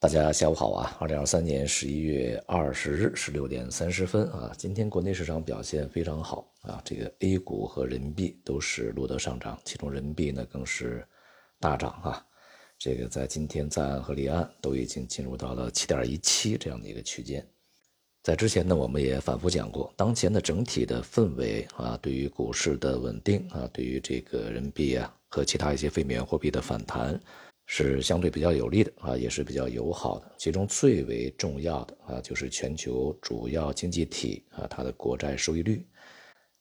大家下午好啊！二零二三年十一月二十日十六点三十分啊，今天国内市场表现非常好啊，这个 A 股和人民币都是录得上涨，其中人民币呢更是大涨啊。这个在今天在岸和离岸都已经进入到了七点一七这样的一个区间。在之前呢，我们也反复讲过，当前的整体的氛围啊，对于股市的稳定啊，对于这个人民币啊和其他一些非美元货币的反弹。是相对比较有利的啊，也是比较友好的。其中最为重要的啊，就是全球主要经济体啊，它的国债收益率，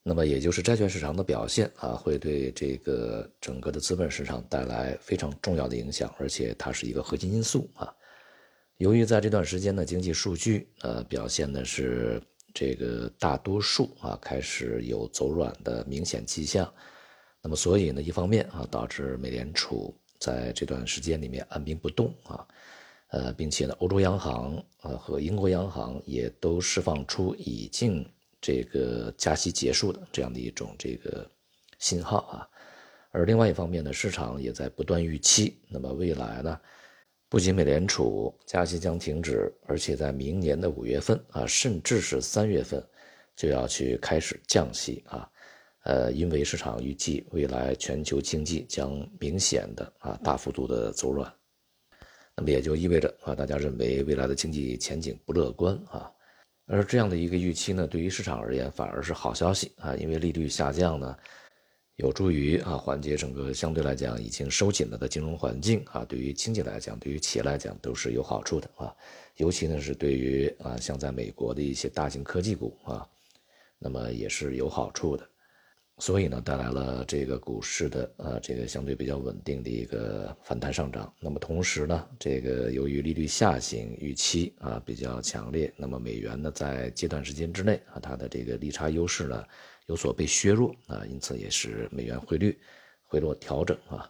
那么也就是债券市场的表现啊，会对这个整个的资本市场带来非常重要的影响，而且它是一个核心因素啊。由于在这段时间的，经济数据呃表现的是这个大多数啊开始有走软的明显迹象，那么所以呢，一方面啊，导致美联储。在这段时间里面按兵不动啊，呃，并且呢，欧洲央行呃和英国央行也都释放出已经这个加息结束的这样的一种这个信号啊，而另外一方面呢，市场也在不断预期，那么未来呢，不仅美联储加息将停止，而且在明年的五月份啊，甚至是三月份就要去开始降息啊。呃，因为市场预计未来全球经济将明显的啊大幅度的走软，那么也就意味着啊，大家认为未来的经济前景不乐观啊。而这样的一个预期呢，对于市场而言反而是好消息啊，因为利率下降呢，有助于啊缓解整个相对来讲已经收紧了的金融环境啊，对于经济来讲，对于企业来讲都是有好处的啊。尤其呢是对于啊像在美国的一些大型科技股啊，那么也是有好处的。所以呢，带来了这个股市的呃这个相对比较稳定的一个反弹上涨。那么同时呢，这个由于利率下行预期啊比较强烈，那么美元呢在阶段时间之内啊它的这个利差优势呢有所被削弱啊，因此也是美元汇率回落调整啊。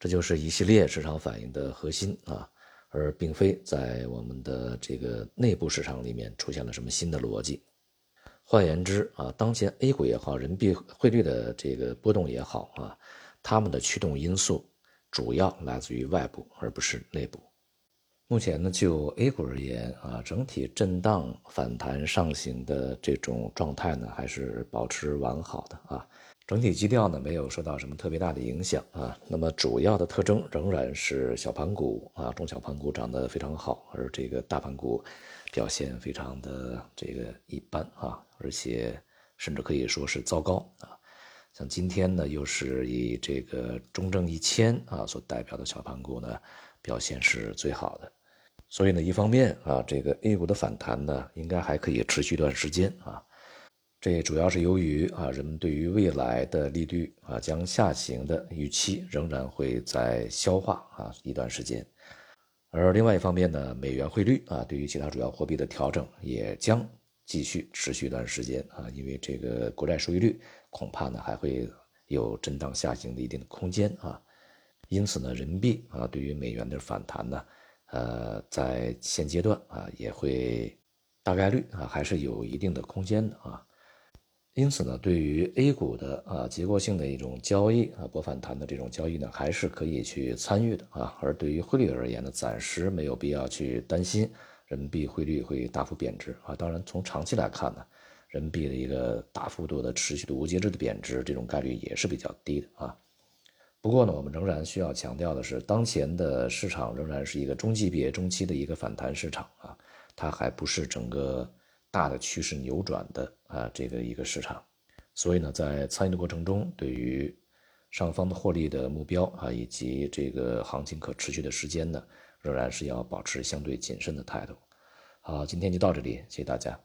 这就是一系列市场反应的核心啊，而并非在我们的这个内部市场里面出现了什么新的逻辑。换言之啊，当前 A 股也好，人民币汇率的这个波动也好啊，它们的驱动因素主要来自于外部，而不是内部。目前呢，就 A 股而言啊，整体震荡反弹上行的这种状态呢，还是保持完好的啊。整体基调呢，没有受到什么特别大的影响啊。那么主要的特征仍然是小盘股啊，中小盘股涨得非常好，而这个大盘股表现非常的这个一般啊，而且甚至可以说是糟糕啊。像今天呢，又是以这个中证一千啊所代表的小盘股呢，表现是最好的。所以呢，一方面啊，这个 A 股的反弹呢，应该还可以持续一段时间啊。这主要是由于啊，人们对于未来的利率啊将下行的预期仍然会在消化啊一段时间，而另外一方面呢，美元汇率啊对于其他主要货币的调整也将继续持续一段时间啊，因为这个国债收益率恐怕呢还会有震荡下行的一定的空间啊，因此呢，人民币啊对于美元的反弹呢，呃，在现阶段啊也会大概率啊还是有一定的空间的啊。因此呢，对于 A 股的啊结构性的一种交易啊博反弹的这种交易呢，还是可以去参与的啊。而对于汇率而言呢，暂时没有必要去担心人民币汇率会大幅贬值啊。当然，从长期来看呢，人民币的一个大幅度的持续的无节制的贬值，这种概率也是比较低的啊。不过呢，我们仍然需要强调的是，当前的市场仍然是一个中级别、中期的一个反弹市场啊，它还不是整个。大的趋势扭转的啊，这个一个市场，所以呢，在参与的过程中，对于上方的获利的目标啊，以及这个行情可持续的时间呢，仍然是要保持相对谨慎的态度。好，今天就到这里，谢谢大家。